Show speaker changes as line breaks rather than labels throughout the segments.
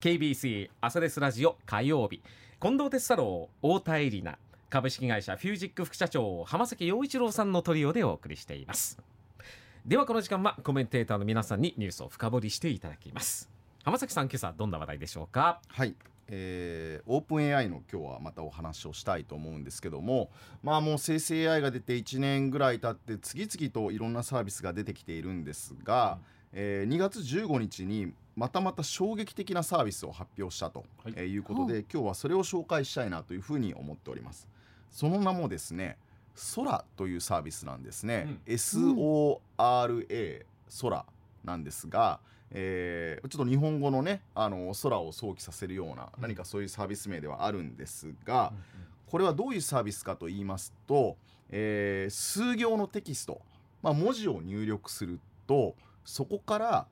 KBC 朝ですラジオ火曜日。近藤哲太郎太田恵里奈。株式会社フュージック副社長浜崎陽一郎さんのトリオでお送りしています。ではこの時間はコメンテーターの皆さんにニュースを深掘りしていただきます。浜崎さん今朝どんな話題でしょうか？
はい、えー、オープン AI の今日はまたお話をしたいと思うんですけどもまあもう生成 AI が出て1年ぐらい経って次々といろんなサービスが出てきているんですが、えー2月15日にまたまた衝撃的なサービスを発表したと、
はい。
いえーいうことで今日はそれを紹介したいなというふうに思っております。その名もですね空というサービスなんですね、SORA 空なんですが、えーちょっと日本語のねあの空を想起させるような何かそういうサービス名ではあるんですが、これはどういうサービスかと言いますと、えー数行のテキスト、まあ、文字を入力するとそこから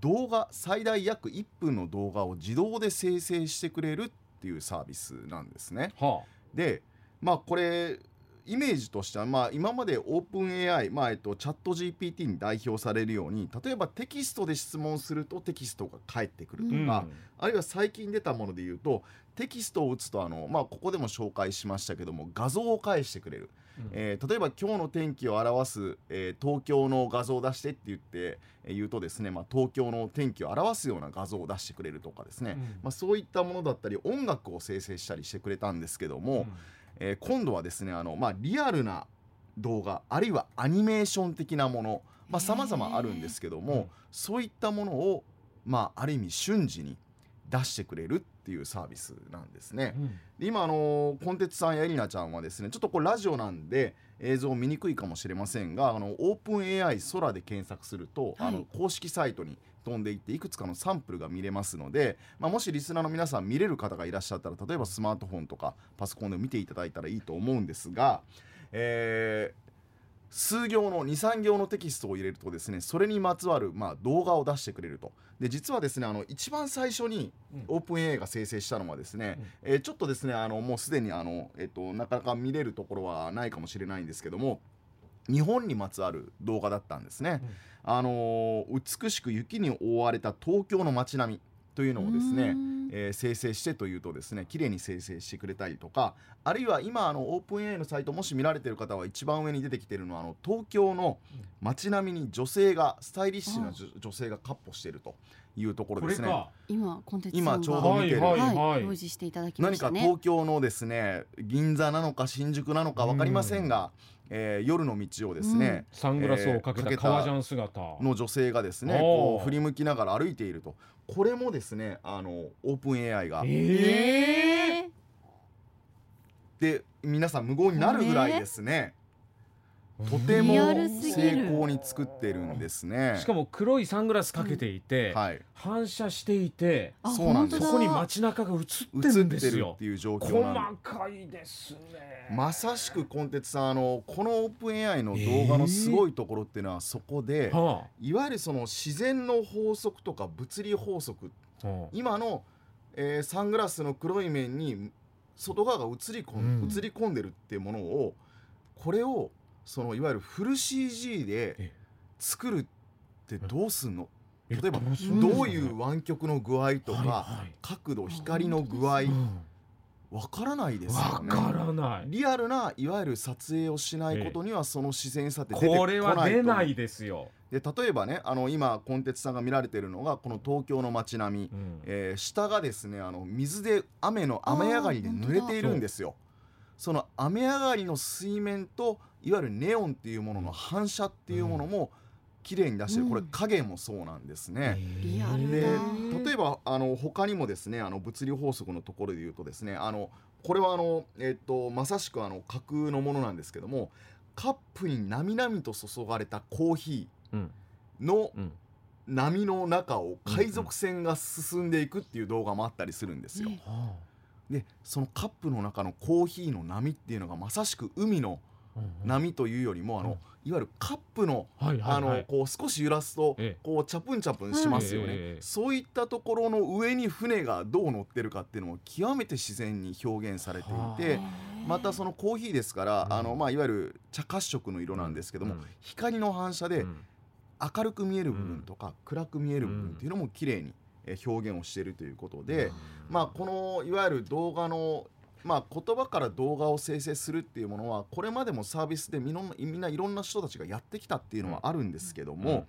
動画最大約1分の動画を自動で生成してくれるっていうサービスなんですね。
は
でまあこれイメージとしては、まあ、今までオープン AI、まあえっと、チャット GPT に代表されるように例えばテキストで質問するとテキストが返ってくると
あ、
か、あるいは最近出たもので言うとテキストを打つとあの、まあ、ここでも紹介しましたけども画像を返してくれる、
うん。
えー例えば今日の天気を表す、えー東京の画像を出してって言って、えー言うとですね、まあ、東京の天気を表すような画像を出してくれるとかですね、
うん。
まあ、そういったものだったり音楽を生成したりしてくれたんですけども、えー今度はですねあの、まあ、リアルな動画あるいはアニメーション的なものさまざ、まあるんですけども、
うん。
そういったものを、まあ、ある意味瞬時に出してくれるっていうサービスなんですね。
うん
で今あのコンテンツさんやエリナちゃんはですねちょっとこれラジオなんで映像見にくいかもしれませんがあのオープン AI 空で検索すると、
はい
あの公式サイトに飛んでいっていくつかのサンプルが見れますので、まあ、もしリスナーの皆さん見れる方がいらっしゃったら例えばスマートフォンとかパソコンで見ていただいたらいいと思うんですが、えー数行の23行のテキストを入れるとですねそれにまつわる、まあ、動画を出してくれると。で実はですねあの一番最初に
うん。
オープン AI が生成したのはですね、えーちょっとですねあのもうすでにあの、えっとなかなか見れるところはないかもしれないんですけども日本にまつわる動画だったんですね、あのー美しく雪に覆われた東京の街並みというのをですね、えー生成してというとですね綺麗に生成してくれたりとかあるいは今あのオープン AI のサイトもし見られてる方は一番上に出てきてるのはあの東京の街並みに女性がスタイリッシュな女女性がカッ歩しているというところですね。
今コンテンツ
今ちょうど見てる
はい
はい
はい
表示していただきま
何か
したね。
東京のですね銀座なのか新宿なのか分かりませんが、えー夜の道をですね、
サングラスをかけ
た
た革ジャン姿。
の女性がですねこう振り向きながら歩いていると。これもですねあのオープン AI が。
ええ
え
で皆さん無言になるぐらいですねとても成功に作ってるんですね。
しかも黒いサングラスかけていて、
はい。
反射していて
あ
そうなんです。
そこに街中が映って
映
るん
ってる
ですよ。
っていう状況
細
なんで
かいですね。
まさしくコンテンツさんあのこのオープン AI の動画のすごいところっていうのはそこで、
はい
わゆるその自然の法則とか物理法則
あ。は
今の、えーサングラスの黒い面に外側が映り込ん、
うん。
映り込んでるっていうものをこれをそのいわゆるフル CG で
え
作るってどうすんの？
え。
例えば
どう
いう湾曲の具合とか、角度光の具合
うん。
わからないですよ
わ
ね。
からない。
リアルないわゆる撮影をしないことにはその自然さって出てこないと。
これは出ないですよ、
で例えばねあの今コンテンツさんが見られてるのがこの東京の街並み、
うん。
えー下がですねあの水で雨の雨上がりで濡れているんですよ。その雨上がりの水面といわゆるネオンっていうものの反射っていうものも綺麗に出してる、
うん。
これ影もそうなんですね。で
だ
例えばあの他にもですねあの物理法則のところで言うとですねあのこれはあの、えっとまさしくあの架空のものなんですけどもカップになみなみと注がれたコーヒ
うん。
ーの
うん。
波の中を海賊船が進んでいくっていう動画もあったりするんですよ。でそのカップの中のコーヒーの波っていうのがまさしく海の波というよりもあのいわゆるカップのあの
はい
こう少し揺らすと
ええ。
こうチャプンチャプンしますよね、そういったところの上に船がどう乗ってるかっていうのも極めて自然に表現されていてまたそのコーヒーですから、
うん。
あのまあ、いわゆる茶褐色の色なんですけども、
うん。
光の反射で
うん。
明るく見える部分とか、暗く見える部分っていうのも綺麗に、えー表現をしているということで、まあ、このいわゆる動画のまあ、言葉から動画を生成するっていうものはこれまでもサービスでみんなみんないろんな人たちがやってきたっていうのはあるんですけども、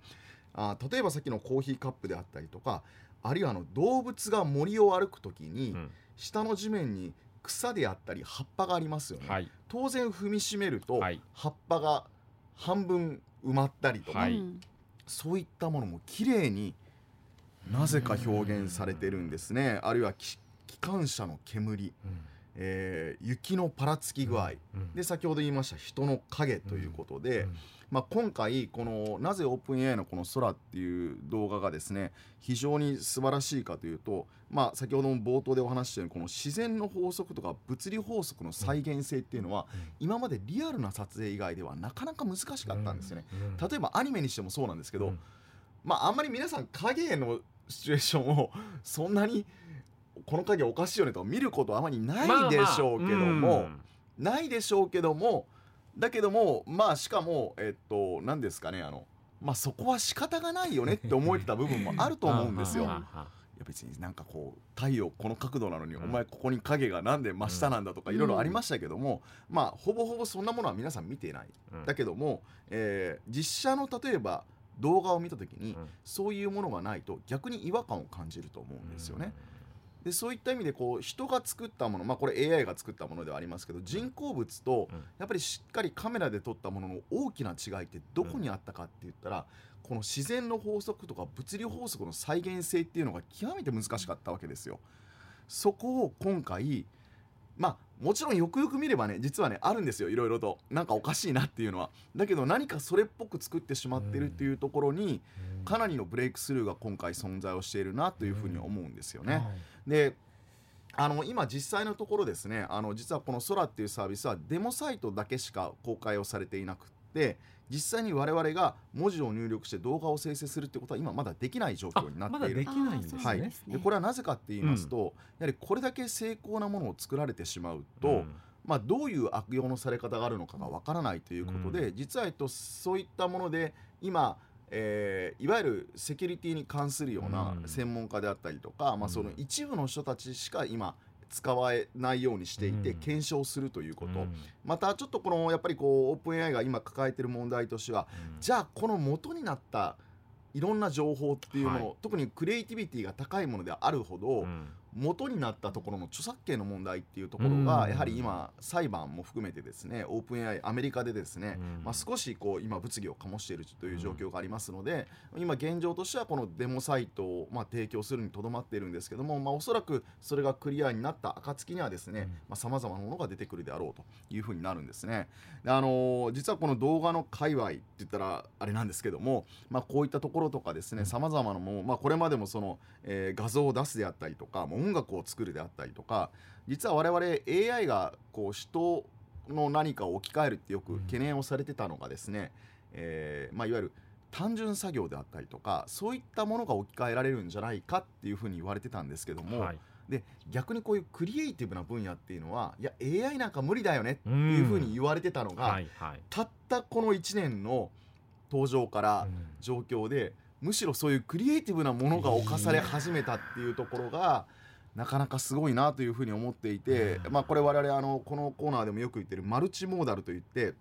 あ例えばさっきのコーヒーカップであったりとかあるいはあの動物が森を歩く時に、
うん。
下の地面に草であったり葉っぱがありますよね、
はい。
当然踏みしめると、
はい。
葉っぱが半分埋まったりとか、
はい。
うん。
そういったものも綺麗になぜか表現されてるんですね。あるいはき機関車の煙、えー雪のぱらつき具合、
うん
で先ほど言いました人の影ということで、
うん
まあ、今回このなぜオープン AI のこの空っていう動画がですね非常に素晴らしいかというと、まあ、先ほども冒頭でお話ししたようにこの自然の法則とか物理法則の再現性っていうのは、今までリアルな撮影以外ではなかなか難しかったんですよね。
うん。
例えばアニメにしてもそうなんですけど、
うん。
まああんまり皆さん影のシチュエーションをそんなにこの影おかしいよねと見ることはあまりないでしょうけども、ないでしょうけどもだけどもまあしかもえっと何ですかねあのまあそこは仕方がないよねって思えてた部分もあると思うんですよ。
はい
や別になんかこう太陽この角度なのに、
うん
お前ここに影がなんで真下なんだとか
うん
いろいろありましたけども、まあほぼほぼそんなものは皆さん見ていない。
うん
だけども、えー実写の例えば動画を見た時に、
うん
そういうものがないと逆に違和感を感じると思うんですよね。でそういった意味でこう人が作ったものまあこれ AI が作ったものではありますけど人工物と
うん
やっぱりしっかりカメラで撮ったものの大きな違いってどこにあったかって言ったら、この自然の法則とか物理法則の再現性っていうのが極めて難しかったわけですよ。そこを今回まあもちろんよくよく見ればね実はねあるんですよいろいろと。なんかおかしいなっていうのは。だけど何かそれっぽく作ってしまってるっていうところに
うん。
かなりのブレイクスルーが今回存在をしているなというふうに思うんですよね。
はい
であの今実際のところですねあの実はこの空っていうサービスはデモサイトだけしか公開をされていなくって実際に我々が文字を入力して動画を生成するってことは今まだできない状
あ
況にな
ま
っている。
だできないんですね。
はい。でこれはなぜかって言いますと、やはりこれだけ精巧なものを作られてしまうと、
うん。
まあ、どういう悪用のされ方があるのかがわからないということで、実は、えっと、そういったもので今、えーいわゆるセキュリティに関するような
うん。
専門家であったりとか、まあ、その
うん。
一部の人たちしか今使わないようにしていて
うん。
検証するということ、
うん。
またちょっとこのやっぱりこうオープン AI が今抱えている問題としてはじゃあこの元になったいろんな情報っていうもの、
はい。
特にクリエイティビティが高いものであるほど、
うん
元になったところの著作権の問題っていうところ
うん。
がやはり今裁判も含めてですねオープン AI アメリカでですね、
うん。
まあ、少しこう今物議を醸しているという状況がありますので今現状としてはこのデモサイトをまあ提供するにとどまっているんですけどもまあおそらくそれがクリアになった暁にはですねさまざ、まなものが出てくるであろうというふうになるんですね。であのー実はこの動画の界隈って言ったらあれなんですけども、まあ、こういったところとかですねさまざまなもの、まあ、これまでもその、えー画像を出すであったりとかもう音楽を作るであったりとか実は我々 AI がこう人の何かを置き換えるってよく懸念をされてたのがですね、えーまあ、いわゆる単純作業であったりとかそういったものが置き換えられるんじゃないかっていうふうに言われてたんですけども、
はい。
で逆にこういうクリエイティブな分野っていうのはいや AI なんか無理だよねっていうふうに言われてたのが、
はいはい。
たったこの1年の登場から
うん。
状況で、むしろそういうクリエイティブなものが侵され始めたっていうところがなかなかすごいなというふうに思っていて、
うん。
まあ、これ我々あのこのコーナーでもよく言ってるマルチモーダルといって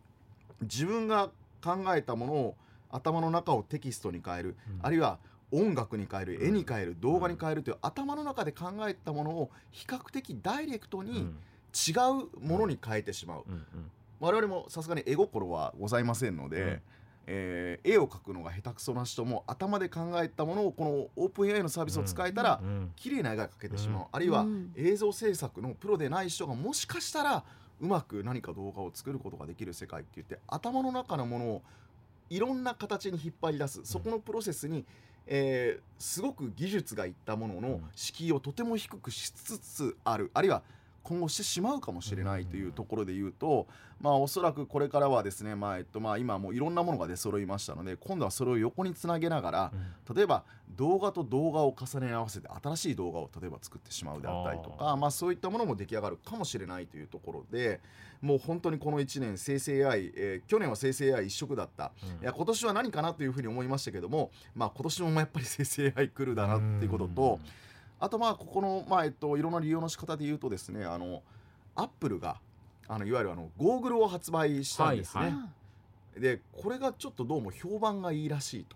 自分が考えたものを頭の中をテキストに変える、
うん。
あるいは音楽に変える
うん。
絵に変える動画に変えるという頭の中で考えたものを比較的ダイレクトに
うん。
違うものに変えてしまう。
うん。うん。
我々もさすがに絵心はございませんので、
うん
えー絵を描くのが下手くそな人も頭で考えたものをこのオープン AI のサービスを使えたら
うん
綺麗な絵が描けてしまう、
うん。
あるいは
うん。
映像制作のプロでない人がもしかしたらうまく何か動画を作ることができる世界って言って頭の中のものをいろんな形に引っ張り出す。そこのプロセスに、えーすごく技術がいったものの
うん。
敷居をとても低くしつつある。あるいは今後してしまうかもしれないというところで言うと、まあおそらくこれからはですね、まあえっとまあ、今もういろんなものが出揃いましたので今度はそれを横につなげながら例えば動画と動画を重ね合わせて新しい動画を例えば作ってしまうであったりとかまあ、そういったものも出来上がるかもしれないというところでもう本当にこの1年生成 AI、えー去年は生成 AI 一色だった、
うん。
いや今年は何かなというふうに思いましたけども、まあ、今年もやっぱり生成 AI 来るだなっていうことと、あとまあここの、まあえっと、いろんな利用の仕方で言うとですねあのアップルがあのいわゆるあのゴーグルを発売したんですね、
はい
でこれがちょっとどうも評判がいいらしいと。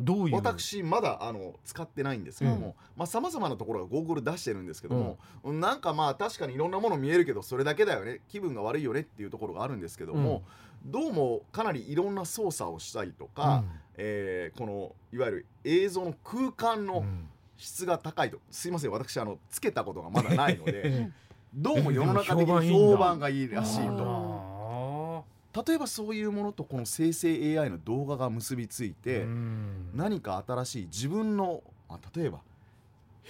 どういう
私まだあの使ってないんですけどもさまざ、まなところがゴーグル出してるんですけども、なんかまあ確かにいろんなもの見えるけどそれだけだよね。気分が悪いよねっていうところがあるんですけども、どうもかなりいろんな操作をしたりとか、えーこのいわゆる映像の空間の
うん
質が高いと。すいません。私あのつけたことがまだないので
え
どうも世の中的に
え評判
がいいらしい
え
と。
あ
例えばそういうものとこの生成 AI の動画が結びつい
ー
て、
うん。
何か新しい自分のあ例えば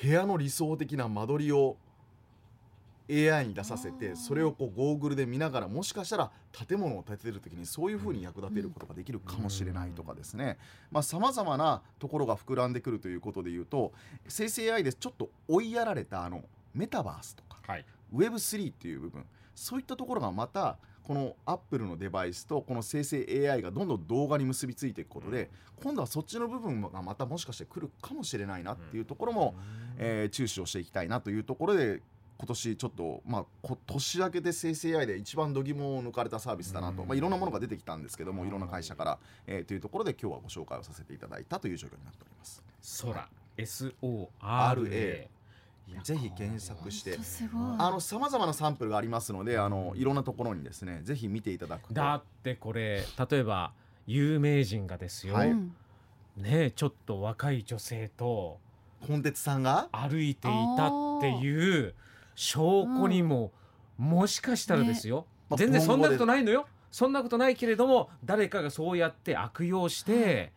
部屋の理想的な間取りを AI に出させてそれをこうゴーグルで見ながらもしかしたら建物を建てる時にそういうふうに役立てることができるかもしれないとかですね。さまざ、まなところが膨らんでくるということでいうと生成 AI でちょっと追いやられたあのメタバースとか
はい。
Web3 っていう部分。そういったところがまたこのアップルのデバイスとこの生成 AI がどんどん動画に結びついていくことで、今度はそっちの部分がまたもしかして来るかもしれないなっていうところも、えー注視をしていきたいなというところで今年ちょっと、まあ、こ年明けで生成 AI で一番度肝を抜かれたサービスだなと、
うん。
まあ、いろんなものが出てきたんですけどもいろんな会社から、えーというところで今日はご紹介をさせていただいたという状況になっております。
空 SORA
ぜひ検索してあのさまざまなサンプルがありますのであのいろんなところにですねぜひ見ていただくと。
だってこれ例えば有名人がですよ、
はい。
うん
ねちょっと若い女性と
コンテツさんが？
歩いていたっていう証拠にも、もしかしたらですよ、
まあ
全然そんなことないのよ。そんなことないけれども誰かがそうやって悪用して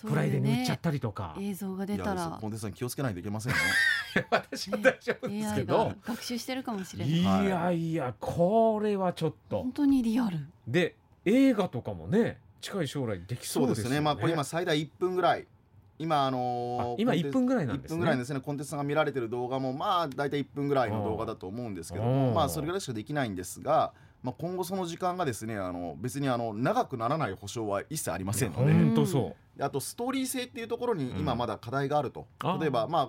プライで
ね
塗っちゃったりとか、
映像が出たら。
コンテツさん気をつけないといけませんよ。
私は大丈夫ですけど。
が、学習してるかもしれない。
いやいやこれはちょっと。
本当にリアル。
で映画とかもね近い将来できそ
そうう
でよね。
ですすね。まあこれ今最大1分ぐらい今あのー
あ今
コンテ
1分ぐらいなんです
1
ね
分ぐらいですね。コンテンツが見られてる動画もまあ大体1分ぐらいの動画だと思うんですけどまあそれぐらいしかできないんですが、まあ、今後その時間がですねあの別にあの長くならない保証は一切ありませんので。あとストーリー性っていうところに
うん。
今まだ課題があると、
あー。
例えばまあ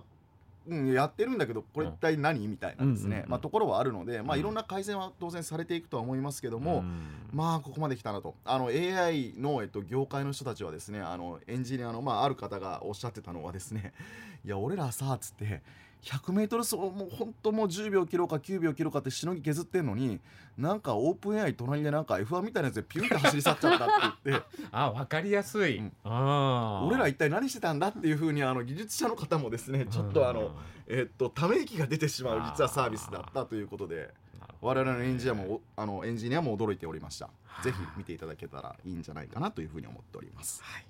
うん、やってるんだけどこれ一体何、みたいなですね、
うん。うんうん
まあ、ところはあるので、まあ、
うん
いろんな改善は当然されていくとは思いますけど
う
も、
ん。
まあここまで来たなと。あの AI の、えっと、業界の人たちはですねあのエンジニアの、まあ、ある方がおっしゃってたのはですねいや俺らさっつって 100m 走もう本当もう10秒切ろうか9秒切ろうかってしのぎ削ってんのになんかオープン AI 隣でなんか F1 みたいなやつでピュンって走り去っちゃったって言って。
あわかりやすい、
うん。俺ら一体何してたんだっていうふうにあの技術者の方もですねちょっとあの、えっとため息が出てしまう実はサービスだったということで我々のエンジニアもおあのエンジニアも驚いておりました。ぜひ見ていただけたらいいんじゃないかなというふうに思っております。
はい